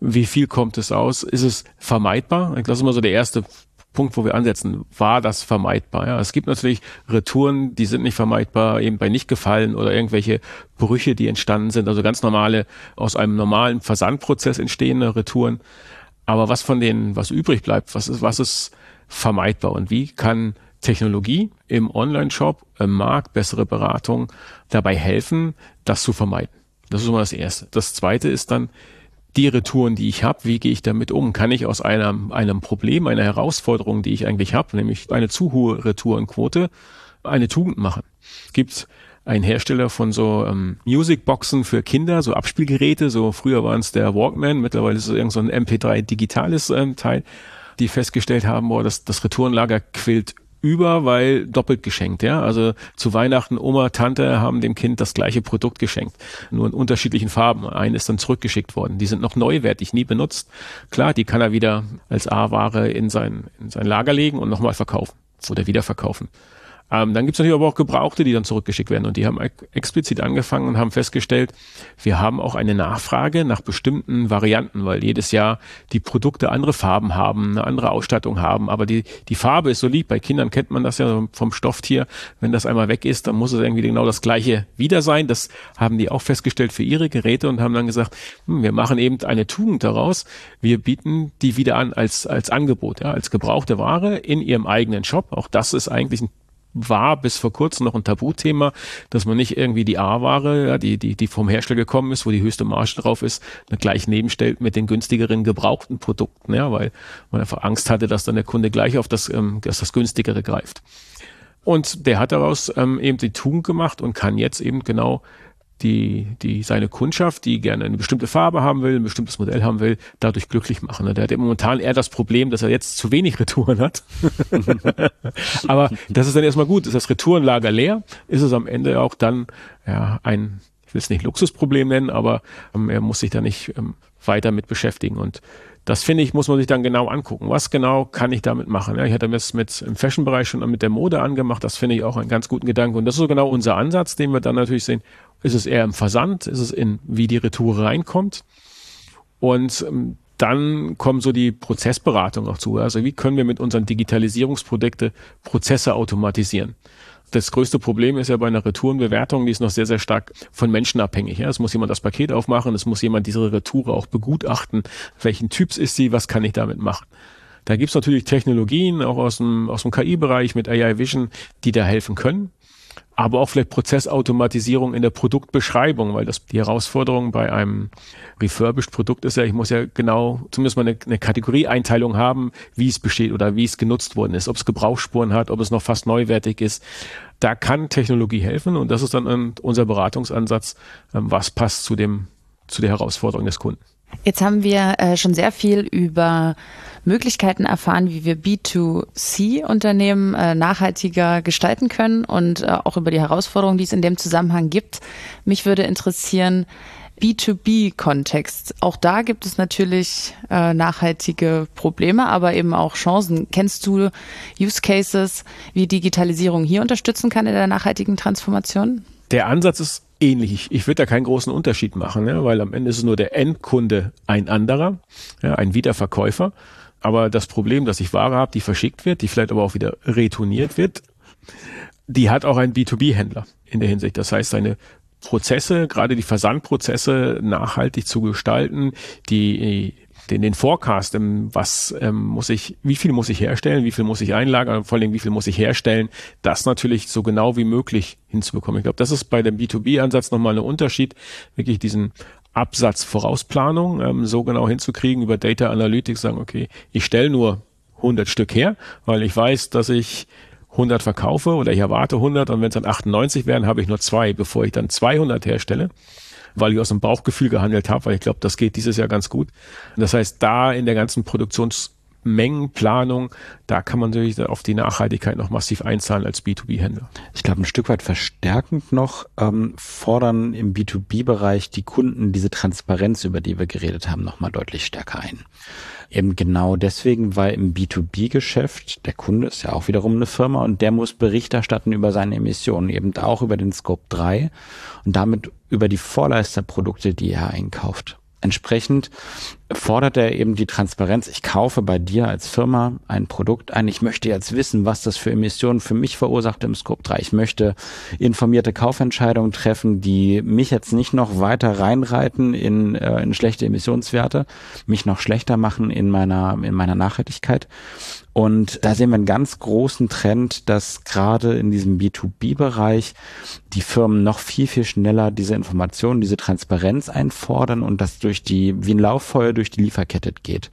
Wie viel kommt es aus? Ist es vermeidbar? Das ist immer so der erste Punkt, wo wir ansetzen. War das vermeidbar? Ja, es gibt natürlich Retouren, die sind nicht vermeidbar, eben bei nicht gefallen oder irgendwelche Brüche, die entstanden sind. Also ganz normale, aus einem normalen Versandprozess entstehende Retouren. Aber was von denen, was übrig bleibt, was ist, was ist vermeidbar und wie kann Technologie im Online-Shop, im Markt, bessere Beratung dabei helfen, das zu vermeiden? Das ist immer das Erste. Das Zweite ist dann, die Retouren, die ich habe, wie gehe ich damit um? Kann ich aus einem, einem Problem, einer Herausforderung, die ich eigentlich habe, nämlich eine zu hohe Retourenquote, eine Tugend machen? Gibt ein Hersteller von so ähm, Musicboxen für Kinder, so Abspielgeräte, so früher waren es der Walkman, mittlerweile ist es irgend so ein MP3 digitales ähm, Teil, die festgestellt haben, boah, das, das Retourenlager quillt über, weil doppelt geschenkt, ja. Also zu Weihnachten Oma, Tante haben dem Kind das gleiche Produkt geschenkt, nur in unterschiedlichen Farben. Ein ist dann zurückgeschickt worden. Die sind noch neuwertig, nie benutzt. Klar, die kann er wieder als A-Ware in sein, in sein Lager legen und nochmal verkaufen oder wieder verkaufen. Ähm, dann gibt es natürlich aber auch Gebrauchte, die dann zurückgeschickt werden. Und die haben explizit angefangen und haben festgestellt, wir haben auch eine Nachfrage nach bestimmten Varianten, weil jedes Jahr die Produkte andere Farben haben, eine andere Ausstattung haben. Aber die, die Farbe ist so lieb. Bei Kindern kennt man das ja vom Stofftier. Wenn das einmal weg ist, dann muss es irgendwie genau das gleiche wieder sein. Das haben die auch festgestellt für ihre Geräte und haben dann gesagt, hm, wir machen eben eine Tugend daraus. Wir bieten die wieder an als, als Angebot, ja, als gebrauchte Ware in ihrem eigenen Shop. Auch das ist eigentlich ein war bis vor kurzem noch ein Tabuthema, dass man nicht irgendwie die A-Ware, ja, die, die, die vom Hersteller gekommen ist, wo die höchste Marge drauf ist, gleich nebenstellt mit den günstigeren gebrauchten Produkten, ja, weil man einfach Angst hatte, dass dann der Kunde gleich auf das, ähm, dass das günstigere greift. Und der hat daraus ähm, eben die Tugend gemacht und kann jetzt eben genau die, die seine Kundschaft, die gerne eine bestimmte Farbe haben will, ein bestimmtes Modell haben will, dadurch glücklich machen. Der hat momentan eher das Problem, dass er jetzt zu wenig Retouren hat. Aber das ist dann erstmal gut. Ist das Retourenlager leer, ist es am Ende auch dann ja ein, ich will es nicht Luxusproblem nennen, aber ähm, er muss sich da nicht ähm, weiter mit beschäftigen. Und das finde ich, muss man sich dann genau angucken. Was genau kann ich damit machen? Ja, ich hatte das mit im Fashion-Bereich schon mit der Mode angemacht. Das finde ich auch einen ganz guten Gedanke. Und das ist so genau unser Ansatz, den wir dann natürlich sehen. Ist es eher im Versand? Ist es in, wie die Retour reinkommt? Und ähm, dann kommen so die Prozessberatung auch zu. Also wie können wir mit unseren Digitalisierungsprodukte Prozesse automatisieren? Das größte Problem ist ja bei einer Retourenbewertung, die ist noch sehr, sehr stark von Menschen abhängig. Ja, es muss jemand das Paket aufmachen, es muss jemand diese Retour auch begutachten. Welchen Typs ist sie? Was kann ich damit machen? Da gibt's natürlich Technologien, auch aus dem, aus dem KI-Bereich mit AI Vision, die da helfen können aber auch vielleicht Prozessautomatisierung in der Produktbeschreibung, weil das die Herausforderung bei einem refurbished Produkt ist ja, ich muss ja genau zumindest mal eine, eine Kategorieeinteilung haben, wie es besteht oder wie es genutzt worden ist, ob es Gebrauchsspuren hat, ob es noch fast neuwertig ist. Da kann Technologie helfen und das ist dann unser Beratungsansatz, ähm, was passt zu dem zu der Herausforderung des Kunden. Jetzt haben wir äh, schon sehr viel über Möglichkeiten erfahren, wie wir B2C-Unternehmen äh, nachhaltiger gestalten können und äh, auch über die Herausforderungen, die es in dem Zusammenhang gibt. Mich würde interessieren, B2B-Kontext. Auch da gibt es natürlich äh, nachhaltige Probleme, aber eben auch Chancen. Kennst du Use Cases, wie Digitalisierung hier unterstützen kann in der nachhaltigen Transformation? Der Ansatz ist ähnlich. Ich würde da keinen großen Unterschied machen, ja, weil am Ende ist es nur der Endkunde ein anderer, ja, ein Wiederverkäufer. Aber das Problem, dass ich Ware habe, die verschickt wird, die vielleicht aber auch wieder retourniert wird, die hat auch ein B2B-Händler in der Hinsicht. Das heißt, seine Prozesse, gerade die Versandprozesse nachhaltig zu gestalten, die den, den Forecast, was ähm, muss ich, wie viel muss ich herstellen, wie viel muss ich einlagern, vor allem wie viel muss ich herstellen, das natürlich so genau wie möglich hinzubekommen. Ich glaube, das ist bei dem B2B-Ansatz nochmal ein Unterschied, wirklich diesen Absatzvorausplanung ähm, so genau hinzukriegen über Data Analytics, sagen, okay, ich stelle nur 100 Stück her, weil ich weiß, dass ich 100 verkaufe oder ich erwarte 100 und wenn es dann 98 werden, habe ich nur zwei, bevor ich dann 200 herstelle weil ich aus dem Bauchgefühl gehandelt habe, weil ich glaube, das geht dieses Jahr ganz gut. Das heißt, da in der ganzen Produktionsmengenplanung, da kann man natürlich auf die Nachhaltigkeit noch massiv einzahlen als B2B-Händler. Ich glaube, ein Stück weit verstärkend noch ähm, fordern im B2B-Bereich die Kunden diese Transparenz, über die wir geredet haben, nochmal deutlich stärker ein. Eben genau deswegen, weil im B2B-Geschäft, der Kunde ist ja auch wiederum eine Firma und der muss Bericht erstatten über seine Emissionen, eben auch über den Scope 3 und damit über die Vorleisterprodukte, die er einkauft. Entsprechend fordert er eben die Transparenz. Ich kaufe bei dir als Firma ein Produkt ein. Ich möchte jetzt wissen, was das für Emissionen für mich verursacht im Scope 3. Ich möchte informierte Kaufentscheidungen treffen, die mich jetzt nicht noch weiter reinreiten in, äh, in schlechte Emissionswerte, mich noch schlechter machen in meiner, in meiner Nachhaltigkeit. Und da sehen wir einen ganz großen Trend, dass gerade in diesem B2B-Bereich die Firmen noch viel, viel schneller diese Informationen, diese Transparenz einfordern und das durch die, wie ein Lauffeuer durch die Lieferkette geht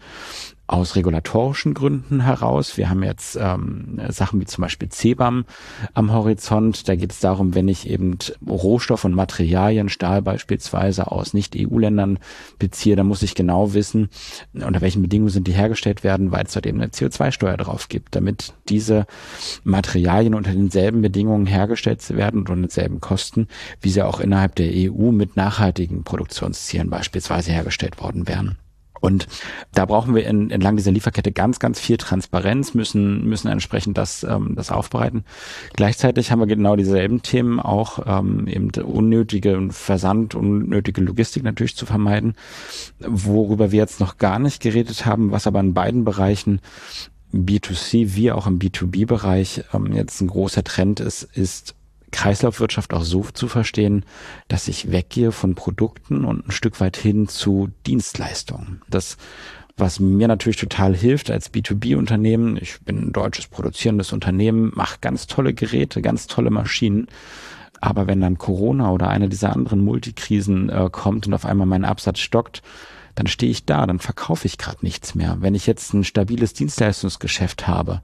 aus regulatorischen Gründen heraus. Wir haben jetzt ähm, Sachen wie zum Beispiel CBAM am Horizont. Da geht es darum, wenn ich eben Rohstoff und Materialien, Stahl beispielsweise aus Nicht-EU-Ländern beziehe, dann muss ich genau wissen, unter welchen Bedingungen sind die hergestellt werden, weil es dort eben eine CO2-Steuer drauf gibt, damit diese Materialien unter denselben Bedingungen hergestellt werden und unter denselben Kosten, wie sie auch innerhalb der EU mit nachhaltigen Produktionszielen beispielsweise hergestellt worden wären. Und da brauchen wir in, entlang dieser Lieferkette ganz, ganz viel Transparenz, müssen, müssen entsprechend das, ähm, das aufbereiten. Gleichzeitig haben wir genau dieselben Themen auch, ähm, eben unnötige Versand, unnötige Logistik natürlich zu vermeiden, worüber wir jetzt noch gar nicht geredet haben, was aber in beiden Bereichen B2C wie auch im B2B-Bereich ähm, jetzt ein großer Trend ist, ist Kreislaufwirtschaft auch so zu verstehen, dass ich weggehe von Produkten und ein Stück weit hin zu Dienstleistungen. Das, was mir natürlich total hilft als B2B-Unternehmen, ich bin ein deutsches produzierendes Unternehmen, mache ganz tolle Geräte, ganz tolle Maschinen. Aber wenn dann Corona oder eine dieser anderen Multikrisen äh, kommt und auf einmal mein Absatz stockt, dann stehe ich da, dann verkaufe ich gerade nichts mehr. Wenn ich jetzt ein stabiles Dienstleistungsgeschäft habe,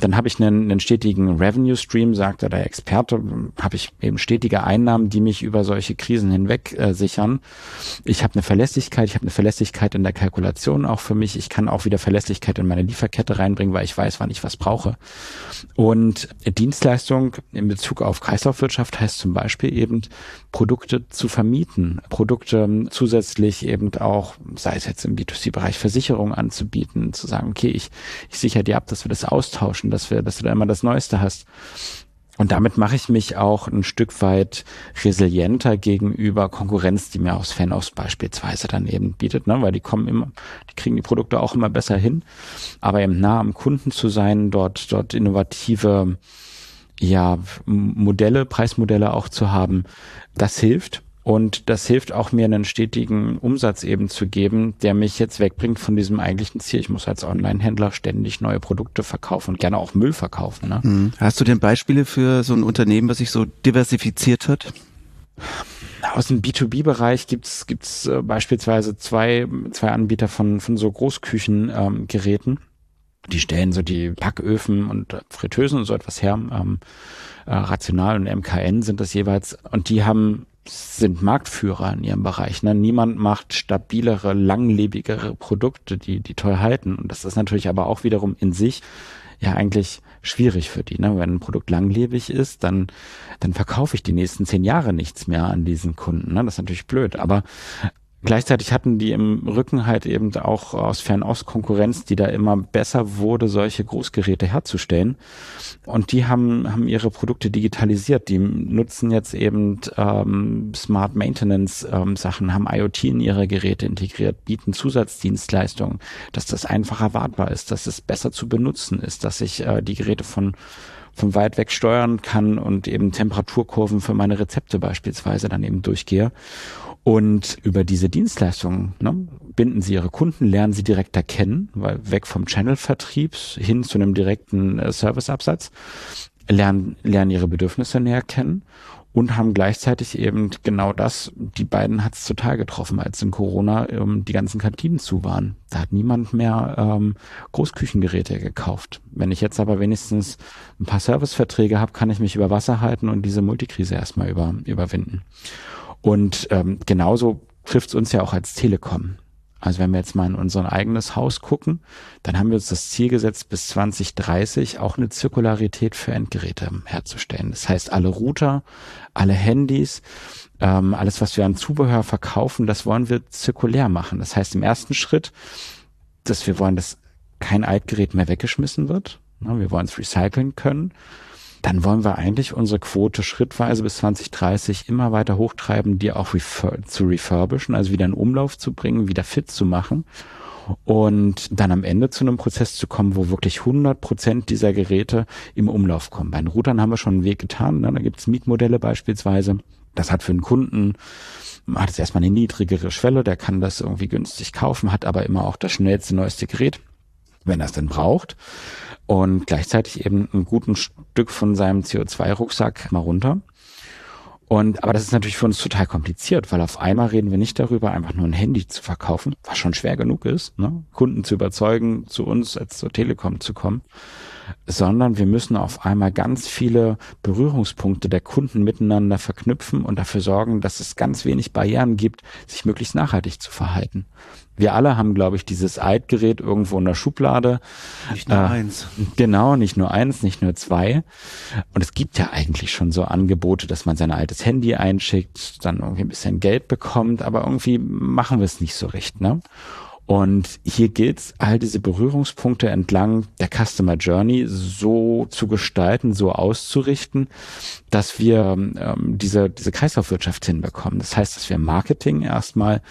dann habe ich einen, einen stetigen Revenue Stream, sagt der Experte, habe ich eben stetige Einnahmen, die mich über solche Krisen hinweg äh, sichern. Ich habe eine Verlässlichkeit, ich habe eine Verlässlichkeit in der Kalkulation auch für mich. Ich kann auch wieder Verlässlichkeit in meine Lieferkette reinbringen, weil ich weiß, wann ich was brauche. Und Dienstleistung in Bezug auf Kreislaufwirtschaft heißt zum Beispiel eben Produkte zu vermieten, Produkte zusätzlich eben auch, sei es jetzt im B2C-Bereich Versicherung anzubieten, zu sagen, okay, ich, ich sichere dir ab, dass wir das austauschen, dass wir, dass du da immer das Neueste hast. Und damit mache ich mich auch ein Stück weit resilienter gegenüber Konkurrenz, die mir aus Fanos beispielsweise dann eben bietet, ne? weil die kommen immer, die kriegen die Produkte auch immer besser hin. Aber eben nah am Kunden zu sein, dort, dort innovative ja, Modelle, Preismodelle auch zu haben, das hilft. Und das hilft auch mir einen stetigen Umsatz eben zu geben, der mich jetzt wegbringt von diesem eigentlichen Ziel. Ich muss als Online-Händler ständig neue Produkte verkaufen und gerne auch Müll verkaufen. Ne? Hm. Hast du denn Beispiele für so ein Unternehmen, was sich so diversifiziert hat? Aus dem B2B-Bereich gibt's gibt's äh, beispielsweise zwei, zwei Anbieter von, von so Großküchengeräten. Ähm, die stellen so die Packöfen und Fritteusen und so etwas her. Ähm, äh, Rational und MKN sind das jeweils. Und die haben sind Marktführer in ihrem Bereich. Ne? Niemand macht stabilere, langlebigere Produkte, die, die toll halten. Und das ist natürlich aber auch wiederum in sich ja eigentlich schwierig für die. Ne? Wenn ein Produkt langlebig ist, dann, dann verkaufe ich die nächsten zehn Jahre nichts mehr an diesen Kunden. Ne? Das ist natürlich blöd. Aber Gleichzeitig hatten die im Rücken halt eben auch aus Fernost Konkurrenz, die da immer besser wurde, solche Großgeräte herzustellen. Und die haben, haben ihre Produkte digitalisiert. Die nutzen jetzt eben ähm, Smart Maintenance ähm, Sachen, haben IoT in ihre Geräte integriert, bieten Zusatzdienstleistungen, dass das einfach erwartbar ist, dass es besser zu benutzen ist, dass ich äh, die Geräte von von weit weg steuern kann und eben Temperaturkurven für meine Rezepte beispielsweise dann eben durchgehe. Und über diese Dienstleistungen ne, binden sie ihre Kunden, lernen sie direkt erkennen, weil weg vom Channel-Vertrieb hin zu einem direkten äh, Serviceabsatz, lernen, lernen ihre Bedürfnisse näher kennen und haben gleichzeitig eben genau das, die beiden hat es total getroffen, als in Corona ähm, die ganzen Kantinen zu waren. Da hat niemand mehr ähm, Großküchengeräte gekauft. Wenn ich jetzt aber wenigstens ein paar Serviceverträge habe, kann ich mich über Wasser halten und diese Multikrise erstmal über, überwinden. Und ähm, genauso trifft es uns ja auch als Telekom. Also wenn wir jetzt mal in unser eigenes Haus gucken, dann haben wir uns das Ziel gesetzt, bis 2030 auch eine Zirkularität für Endgeräte herzustellen. Das heißt, alle Router, alle Handys, ähm, alles, was wir an Zubehör verkaufen, das wollen wir zirkulär machen. Das heißt, im ersten Schritt, dass wir wollen, dass kein Altgerät mehr weggeschmissen wird. Wir wollen es recyceln können dann wollen wir eigentlich unsere Quote schrittweise bis 2030 immer weiter hochtreiben, die auch refer zu refurbischen, also wieder in Umlauf zu bringen, wieder fit zu machen und dann am Ende zu einem Prozess zu kommen, wo wirklich 100 Prozent dieser Geräte im Umlauf kommen. Bei den Routern haben wir schon einen Weg getan. Ne? Da gibt es Mietmodelle beispielsweise. Das hat für einen Kunden hat es erstmal eine niedrigere Schwelle, der kann das irgendwie günstig kaufen, hat aber immer auch das schnellste, neueste Gerät, wenn er es denn braucht und gleichzeitig eben ein guten Stück von seinem CO2-Rucksack mal runter. Und, aber das ist natürlich für uns total kompliziert, weil auf einmal reden wir nicht darüber, einfach nur ein Handy zu verkaufen, was schon schwer genug ist, ne? Kunden zu überzeugen, zu uns als zur Telekom zu kommen, sondern wir müssen auf einmal ganz viele Berührungspunkte der Kunden miteinander verknüpfen und dafür sorgen, dass es ganz wenig Barrieren gibt, sich möglichst nachhaltig zu verhalten. Wir alle haben, glaube ich, dieses Altgerät irgendwo in der Schublade. Nicht nur äh, eins. Genau, nicht nur eins, nicht nur zwei. Und es gibt ja eigentlich schon so Angebote, dass man sein altes Handy einschickt, dann irgendwie ein bisschen Geld bekommt, aber irgendwie machen wir es nicht so recht, ne? Und hier gilt es, all diese Berührungspunkte entlang der Customer Journey so zu gestalten, so auszurichten, dass wir ähm, diese, diese Kreislaufwirtschaft hinbekommen. Das heißt, dass wir Marketing erstmal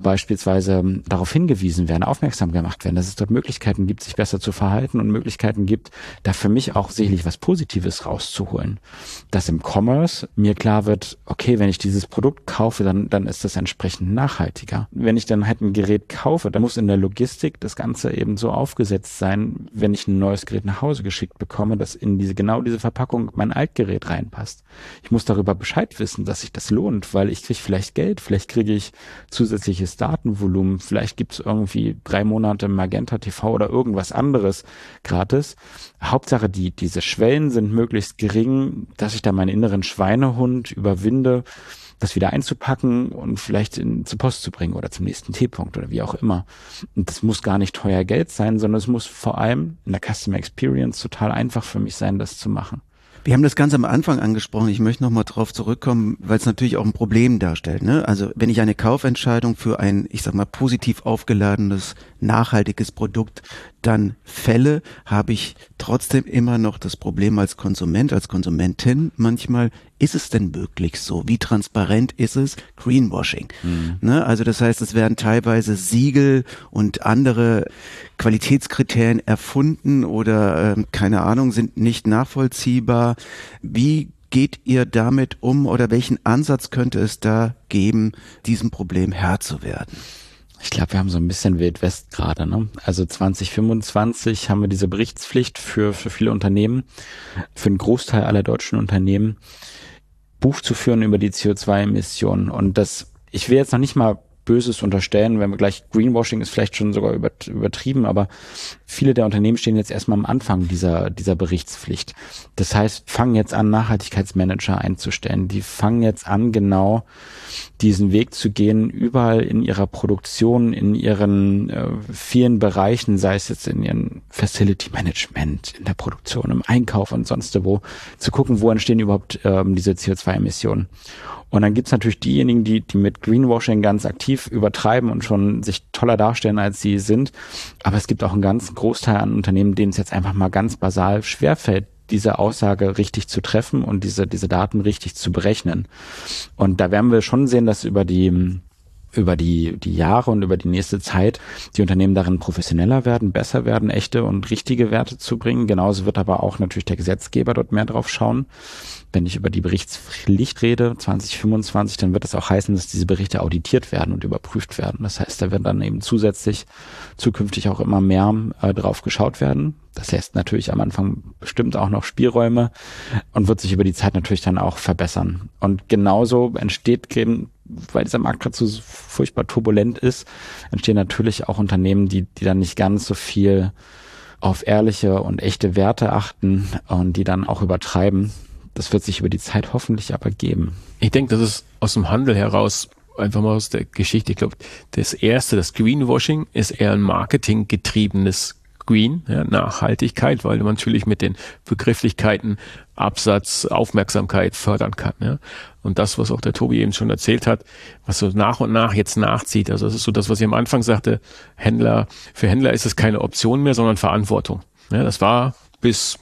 beispielsweise darauf hingewiesen werden, aufmerksam gemacht werden, dass es dort Möglichkeiten gibt, sich besser zu verhalten und Möglichkeiten gibt, da für mich auch sicherlich was Positives rauszuholen. Dass im Commerce mir klar wird, okay, wenn ich dieses Produkt kaufe, dann, dann ist das entsprechend nachhaltiger. Wenn ich dann halt ein Gerät kaufe, dann muss in der Logistik das Ganze eben so aufgesetzt sein, wenn ich ein neues Gerät nach Hause geschickt bekomme, dass in diese genau diese Verpackung mein Altgerät reinpasst. Ich muss darüber Bescheid wissen, dass sich das lohnt, weil ich kriege vielleicht Geld, vielleicht kriege ich zusätzliches Datenvolumen, vielleicht gibt es irgendwie drei Monate Magenta TV oder irgendwas anderes gratis. Hauptsache, die, diese Schwellen sind möglichst gering, dass ich da meinen inneren Schweinehund überwinde das wieder einzupacken und vielleicht in, zur Post zu bringen oder zum nächsten T-Punkt oder wie auch immer. Und das muss gar nicht teuer Geld sein, sondern es muss vor allem in der Customer Experience total einfach für mich sein, das zu machen. Wir haben das ganz am Anfang angesprochen. Ich möchte nochmal drauf zurückkommen, weil es natürlich auch ein Problem darstellt. Ne? Also wenn ich eine Kaufentscheidung für ein, ich sag mal, positiv aufgeladenes, nachhaltiges Produkt dann fälle, habe ich trotzdem immer noch das Problem als Konsument, als Konsumentin manchmal, ist es denn wirklich so? Wie transparent ist es? Greenwashing. Mhm. Ne? Also das heißt, es werden teilweise Siegel und andere Qualitätskriterien erfunden oder äh, keine Ahnung, sind nicht nachvollziehbar. Wie geht ihr damit um oder welchen Ansatz könnte es da geben, diesem Problem Herr zu werden? Ich glaube, wir haben so ein bisschen Wild West gerade. Ne? Also 2025 haben wir diese Berichtspflicht für, für viele Unternehmen, für einen Großteil aller deutschen Unternehmen, Buch zu führen über die CO2-Emissionen. Und das, ich will jetzt noch nicht mal Böses unterstellen, wenn wir gleich Greenwashing ist vielleicht schon sogar übertrieben, aber viele der Unternehmen stehen jetzt erstmal am Anfang dieser, dieser Berichtspflicht. Das heißt, fangen jetzt an, Nachhaltigkeitsmanager einzustellen. Die fangen jetzt an, genau diesen Weg zu gehen, überall in ihrer Produktion, in ihren äh, vielen Bereichen, sei es jetzt in ihren Facility Management, in der Produktion, im Einkauf und sonst wo, zu gucken, wo entstehen überhaupt ähm, diese CO2-Emissionen. Und dann gibt's natürlich diejenigen, die, die mit Greenwashing ganz aktiv übertreiben und schon sich toller darstellen, als sie sind. Aber es gibt auch einen ganz Großteil an Unternehmen, denen es jetzt einfach mal ganz basal schwerfällt, diese Aussage richtig zu treffen und diese, diese Daten richtig zu berechnen. Und da werden wir schon sehen, dass über die über die, die Jahre und über die nächste Zeit die Unternehmen darin professioneller werden, besser werden, echte und richtige Werte zu bringen. Genauso wird aber auch natürlich der Gesetzgeber dort mehr drauf schauen. Wenn ich über die Berichtspflicht rede, 2025, dann wird das auch heißen, dass diese Berichte auditiert werden und überprüft werden. Das heißt, da wird dann eben zusätzlich zukünftig auch immer mehr äh, drauf geschaut werden. Das lässt natürlich am Anfang bestimmt auch noch Spielräume und wird sich über die Zeit natürlich dann auch verbessern. Und genauso entsteht weil dieser Markt gerade so furchtbar turbulent ist, entstehen natürlich auch Unternehmen, die, die dann nicht ganz so viel auf ehrliche und echte Werte achten und die dann auch übertreiben. Das wird sich über die Zeit hoffentlich aber geben. Ich denke, das ist aus dem Handel heraus einfach mal aus der Geschichte. Ich glaube, das erste, das Greenwashing, ist eher ein marketinggetriebenes Green, ja, Nachhaltigkeit, weil man natürlich mit den Begrifflichkeiten Absatz, Aufmerksamkeit fördern kann. Ja. Und das, was auch der Tobi eben schon erzählt hat, was so nach und nach jetzt nachzieht. Also das ist so das, was ich am Anfang sagte, Händler, für Händler ist es keine Option mehr, sondern Verantwortung. Ja, das war bis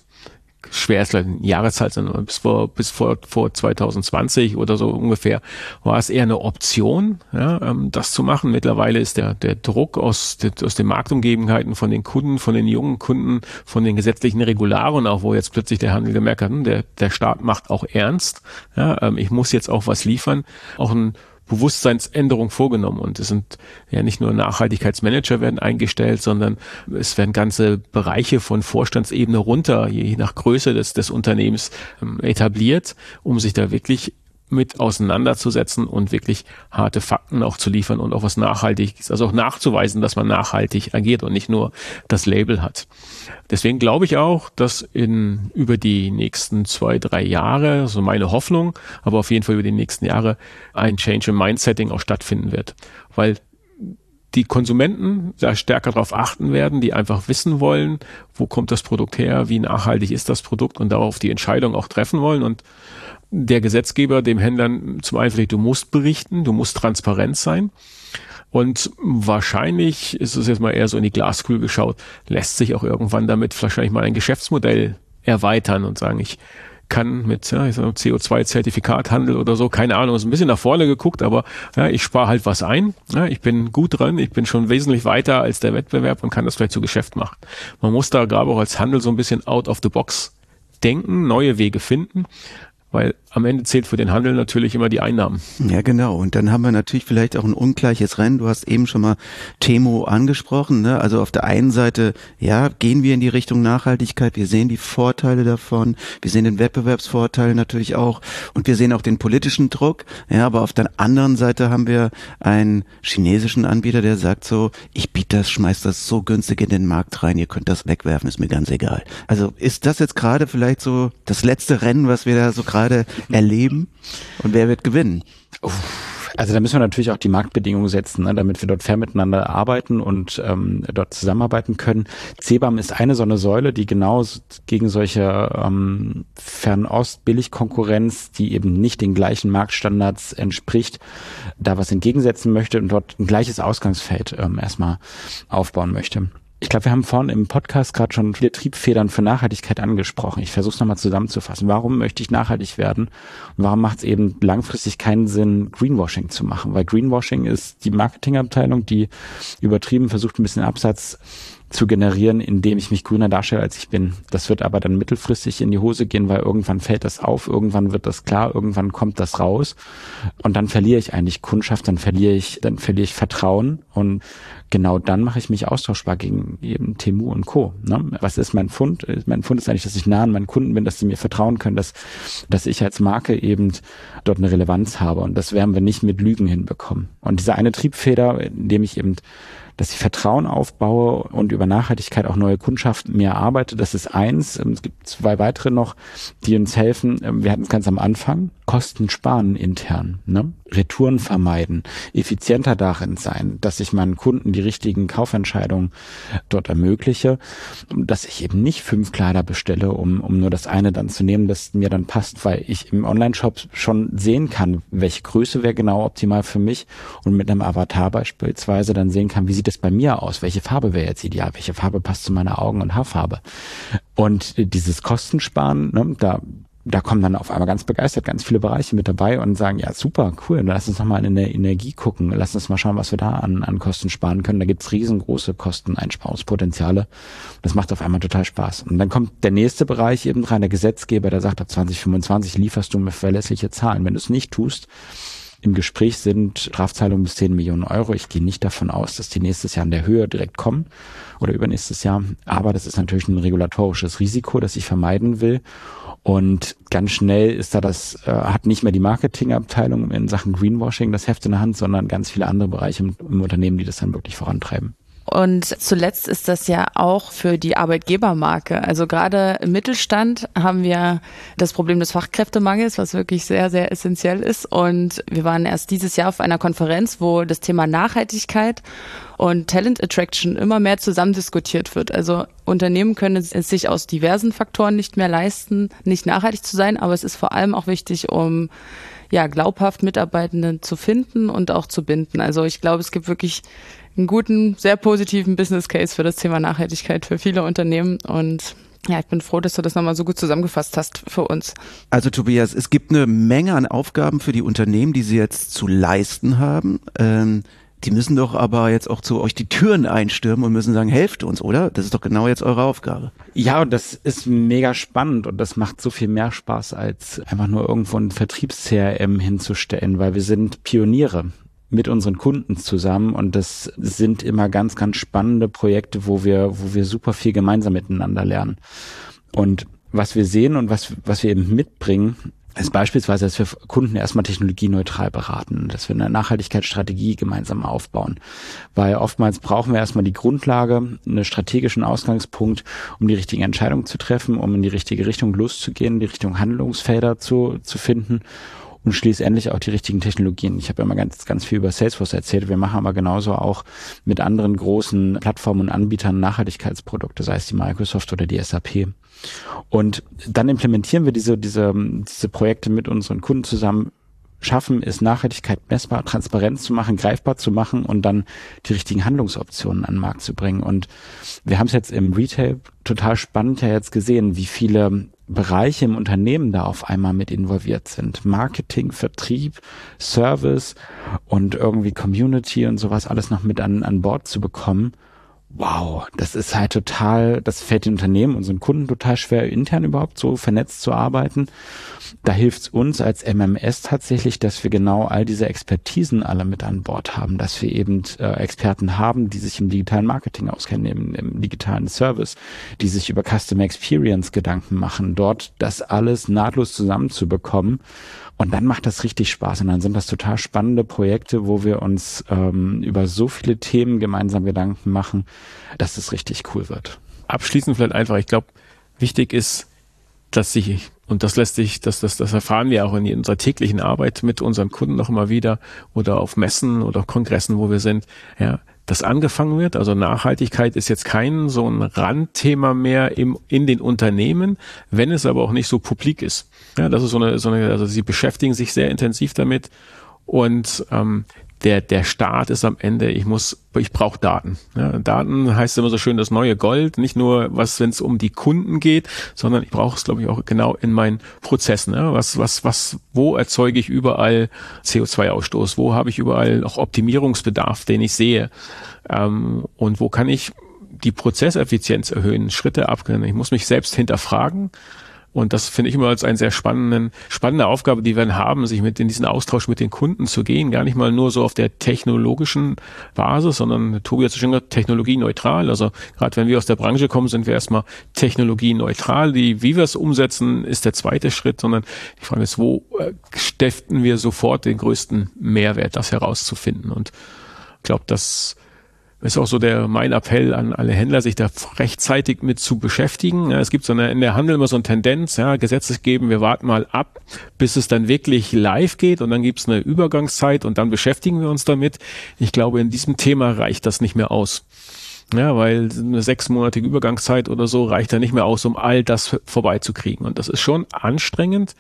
schwer ist eine Jahreszahl, sondern bis vor, bis vor, vor 2020 oder so ungefähr war es eher eine Option, ja, ähm, das zu machen. Mittlerweile ist der, der Druck aus, aus den Marktumgebenheiten von den Kunden, von den jungen Kunden, von den gesetzlichen Regularen, auch wo jetzt plötzlich der Handel gemerkt hat, hm, der, der Staat macht auch ernst, ja, ähm, ich muss jetzt auch was liefern, auch ein Bewusstseinsänderung vorgenommen. Und es sind ja nicht nur Nachhaltigkeitsmanager werden eingestellt, sondern es werden ganze Bereiche von Vorstandsebene runter, je nach Größe des, des Unternehmens ähm, etabliert, um sich da wirklich mit auseinanderzusetzen und wirklich harte Fakten auch zu liefern und auch was Nachhaltiges, also auch nachzuweisen, dass man nachhaltig agiert und nicht nur das Label hat. Deswegen glaube ich auch, dass in über die nächsten zwei, drei Jahre, so meine Hoffnung, aber auf jeden Fall über die nächsten Jahre ein Change im Mindsetting auch stattfinden wird. Weil die Konsumenten da stärker darauf achten werden, die einfach wissen wollen, wo kommt das Produkt her, wie nachhaltig ist das Produkt und darauf die Entscheidung auch treffen wollen. Und der Gesetzgeber dem Händlern zum einen, du musst berichten, du musst transparent sein. Und wahrscheinlich ist es jetzt mal eher so in die Glaskugel geschaut, lässt sich auch irgendwann damit wahrscheinlich mal ein Geschäftsmodell erweitern und sagen, ich kann mit ja, CO2-Zertifikathandel oder so, keine Ahnung, ist ein bisschen nach vorne geguckt, aber ja, ich spare halt was ein. Ja, ich bin gut dran, ich bin schon wesentlich weiter als der Wettbewerb und kann das vielleicht zu Geschäft machen. Man muss da gerade auch als Handel so ein bisschen out of the box denken, neue Wege finden weil am Ende zählt für den Handel natürlich immer die Einnahmen. Ja, genau. Und dann haben wir natürlich vielleicht auch ein ungleiches Rennen. Du hast eben schon mal Temo angesprochen. Ne? Also auf der einen Seite, ja, gehen wir in die Richtung Nachhaltigkeit. Wir sehen die Vorteile davon. Wir sehen den Wettbewerbsvorteil natürlich auch. Und wir sehen auch den politischen Druck. Ja, aber auf der anderen Seite haben wir einen chinesischen Anbieter, der sagt so, ich biete das, schmeiß das so günstig in den Markt rein. Ihr könnt das wegwerfen, ist mir ganz egal. Also ist das jetzt gerade vielleicht so das letzte Rennen, was wir da so gerade gerade erleben und wer wird gewinnen? Also da müssen wir natürlich auch die Marktbedingungen setzen, ne, damit wir dort fair miteinander arbeiten und ähm, dort zusammenarbeiten können. CBAM ist eine so eine Säule, die genau gegen solche ähm, Fernost-Billigkonkurrenz, die eben nicht den gleichen Marktstandards entspricht, da was entgegensetzen möchte und dort ein gleiches Ausgangsfeld ähm, erstmal aufbauen möchte. Ich glaube, wir haben vorhin im Podcast gerade schon viele Triebfedern für Nachhaltigkeit angesprochen. Ich versuche es nochmal zusammenzufassen. Warum möchte ich nachhaltig werden? Und warum macht es eben langfristig keinen Sinn, Greenwashing zu machen? Weil Greenwashing ist die Marketingabteilung, die übertrieben versucht, ein bisschen Absatz zu generieren, indem ich mich grüner darstelle, als ich bin. Das wird aber dann mittelfristig in die Hose gehen, weil irgendwann fällt das auf, irgendwann wird das klar, irgendwann kommt das raus und dann verliere ich eigentlich Kundschaft, dann verliere ich, dann verliere ich Vertrauen und genau dann mache ich mich austauschbar gegen eben Temu und Co. Ne? Was ist mein Fund? Mein Fund ist eigentlich, dass ich nah an meinen Kunden bin, dass sie mir vertrauen können, dass, dass ich als Marke eben dort eine Relevanz habe und das werden wir nicht mit Lügen hinbekommen. Und diese eine Triebfeder, indem ich eben dass ich Vertrauen aufbaue und über Nachhaltigkeit auch neue Kundschaft mehr arbeite. Das ist eins. Ähm, es gibt zwei weitere noch, die uns helfen. Ähm, wir hatten es ganz am Anfang. Kosten sparen intern, ne? Retouren vermeiden, effizienter darin sein, dass ich meinen Kunden die richtigen Kaufentscheidungen dort ermögliche, dass ich eben nicht fünf Kleider bestelle, um, um nur das eine dann zu nehmen, das mir dann passt, weil ich im Online-Shop schon sehen kann, welche Größe wäre genau optimal für mich und mit einem Avatar beispielsweise dann sehen kann, wie sieht es bei mir aus, welche Farbe wäre jetzt ideal, welche Farbe passt zu meiner Augen- und Haarfarbe. Und dieses Kostensparen, ne, da da kommen dann auf einmal ganz begeistert ganz viele Bereiche mit dabei und sagen, ja, super, cool, lass uns nochmal in der Energie gucken, lass uns mal schauen, was wir da an, an Kosten sparen können. Da gibt's riesengroße Kosteneinsparungspotenziale. Das macht auf einmal total Spaß. Und dann kommt der nächste Bereich eben rein, der Gesetzgeber, der sagt, ab 2025 lieferst du mir verlässliche Zahlen. Wenn du es nicht tust, im Gespräch sind Strafzahlungen bis 10 Millionen Euro. Ich gehe nicht davon aus, dass die nächstes Jahr in der Höhe direkt kommen oder übernächstes Jahr. Aber das ist natürlich ein regulatorisches Risiko, das ich vermeiden will. Und ganz schnell ist da das, äh, hat nicht mehr die Marketingabteilung in Sachen Greenwashing das Heft in der Hand, sondern ganz viele andere Bereiche im, im Unternehmen, die das dann wirklich vorantreiben. Und zuletzt ist das ja auch für die Arbeitgebermarke. Also gerade im Mittelstand haben wir das Problem des Fachkräftemangels, was wirklich sehr, sehr essentiell ist. Und wir waren erst dieses Jahr auf einer Konferenz, wo das Thema Nachhaltigkeit und Talent Attraction immer mehr zusammen diskutiert wird. Also Unternehmen können es sich aus diversen Faktoren nicht mehr leisten, nicht nachhaltig zu sein, aber es ist vor allem auch wichtig, um ja, glaubhaft Mitarbeitende zu finden und auch zu binden. Also ich glaube, es gibt wirklich einen guten, sehr positiven Business Case für das Thema Nachhaltigkeit für viele Unternehmen und ja, ich bin froh, dass du das nochmal so gut zusammengefasst hast für uns. Also Tobias, es gibt eine Menge an Aufgaben für die Unternehmen, die sie jetzt zu leisten haben. Ähm, die müssen doch aber jetzt auch zu euch die Türen einstürmen und müssen sagen, helft uns, oder? Das ist doch genau jetzt eure Aufgabe. Ja, und das ist mega spannend und das macht so viel mehr Spaß, als einfach nur irgendwo ein Vertriebs-CRM hinzustellen, weil wir sind Pioniere mit unseren Kunden zusammen und das sind immer ganz, ganz spannende Projekte, wo wir, wo wir super viel gemeinsam miteinander lernen. Und was wir sehen und was, was wir eben mitbringen, ist beispielsweise, dass wir Kunden erstmal technologieneutral beraten, dass wir eine Nachhaltigkeitsstrategie gemeinsam aufbauen. Weil oftmals brauchen wir erstmal die Grundlage, einen strategischen Ausgangspunkt, um die richtigen Entscheidungen zu treffen, um in die richtige Richtung loszugehen, die Richtung Handlungsfelder zu, zu finden und schließlich auch die richtigen Technologien. Ich habe immer ganz, ganz viel über Salesforce erzählt. Wir machen aber genauso auch mit anderen großen Plattformen und Anbietern Nachhaltigkeitsprodukte, sei es die Microsoft oder die SAP. Und dann implementieren wir diese, diese, diese Projekte mit unseren Kunden zusammen schaffen, ist Nachhaltigkeit messbar, transparent zu machen, greifbar zu machen und dann die richtigen Handlungsoptionen an den Markt zu bringen. Und wir haben es jetzt im Retail total spannend ja jetzt gesehen, wie viele Bereiche im Unternehmen da auf einmal mit involviert sind. Marketing, Vertrieb, Service und irgendwie Community und sowas alles noch mit an, an Bord zu bekommen. Wow, das ist halt total, das fällt den Unternehmen, unseren Kunden total schwer, intern überhaupt so vernetzt zu arbeiten. Da hilft es uns als MMS tatsächlich, dass wir genau all diese Expertisen alle mit an Bord haben, dass wir eben äh, Experten haben, die sich im digitalen Marketing auskennen, im, im digitalen Service, die sich über Customer Experience Gedanken machen, dort das alles nahtlos zusammenzubekommen und dann macht das richtig Spaß und dann sind das total spannende Projekte, wo wir uns ähm, über so viele Themen gemeinsam Gedanken machen, dass es richtig cool wird. Abschließend vielleicht einfach, ich glaube, wichtig ist, dass sich, und das lässt sich, das, das, das erfahren wir auch in unserer täglichen Arbeit mit unseren Kunden noch immer wieder oder auf Messen oder Kongressen, wo wir sind, ja, dass angefangen wird. Also Nachhaltigkeit ist jetzt kein so ein Randthema mehr im, in den Unternehmen, wenn es aber auch nicht so publik ist. Ja, das ist so eine, so eine also sie beschäftigen sich sehr intensiv damit und ähm, der, der Start ist am Ende, ich muss, ich brauche Daten. Ja, Daten heißt immer so schön das neue Gold, nicht nur was, wenn es um die Kunden geht, sondern ich brauche es, glaube ich, auch genau in meinen Prozessen. Ja, was, was, was, wo erzeuge ich überall CO2-Ausstoß? Wo habe ich überall auch Optimierungsbedarf, den ich sehe? Ähm, und wo kann ich die Prozesseffizienz erhöhen, Schritte abgehen? Ich muss mich selbst hinterfragen und das finde ich immer als eine sehr spannenden, spannende Aufgabe, die wir haben, sich mit in diesen Austausch mit den Kunden zu gehen. Gar nicht mal nur so auf der technologischen Basis, sondern Tobi hat schon gesagt, technologieneutral. Also gerade wenn wir aus der Branche kommen, sind wir erstmal technologieneutral. Die, wie wir es umsetzen, ist der zweite Schritt, sondern die Frage ist, wo äh, stiften wir sofort den größten Mehrwert, das herauszufinden? Und ich glaube, dass ist auch so der mein Appell an alle Händler, sich da rechtzeitig mit zu beschäftigen. Ja, es gibt so eine, in der Handel immer so eine Tendenz, ja, Gesetzes geben, wir warten mal ab, bis es dann wirklich live geht und dann gibt es eine Übergangszeit und dann beschäftigen wir uns damit. Ich glaube, in diesem Thema reicht das nicht mehr aus. Ja, weil eine sechsmonatige Übergangszeit oder so reicht da nicht mehr aus, um all das vorbeizukriegen. Und das ist schon anstrengend.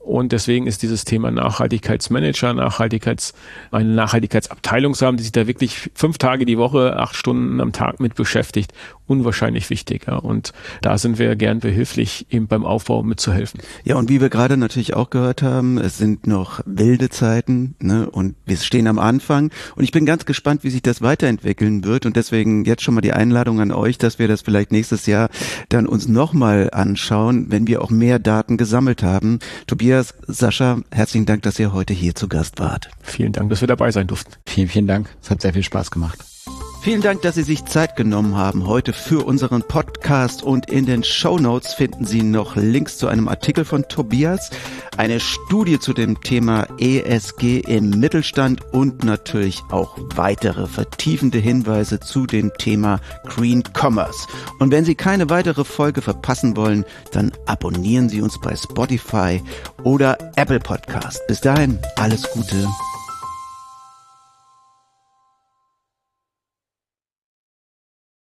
Und deswegen ist dieses Thema Nachhaltigkeitsmanager, Nachhaltigkeits, eine Nachhaltigkeitsabteilung zu haben, die sich da wirklich fünf Tage die Woche, acht Stunden am Tag mit beschäftigt, unwahrscheinlich wichtig. Ja. Und da sind wir gern behilflich, eben beim Aufbau mitzuhelfen. Ja, und wie wir gerade natürlich auch gehört haben, es sind noch wilde Zeiten ne, und wir stehen am Anfang. Und ich bin ganz gespannt, wie sich das weiterentwickeln wird. Und deswegen jetzt schon mal die Einladung an euch, dass wir das vielleicht nächstes Jahr dann uns nochmal anschauen, wenn wir auch mehr Daten gesammelt haben. Tobias, Sascha, herzlichen Dank, dass ihr heute hier zu Gast wart. Vielen Dank, dass wir dabei sein durften. Vielen, vielen Dank. Es hat sehr viel Spaß gemacht. Vielen Dank, dass Sie sich Zeit genommen haben heute für unseren Podcast und in den Show Notes finden Sie noch Links zu einem Artikel von Tobias, eine Studie zu dem Thema ESG im Mittelstand und natürlich auch weitere vertiefende Hinweise zu dem Thema Green Commerce. Und wenn Sie keine weitere Folge verpassen wollen, dann abonnieren Sie uns bei Spotify oder Apple Podcast. Bis dahin, alles Gute.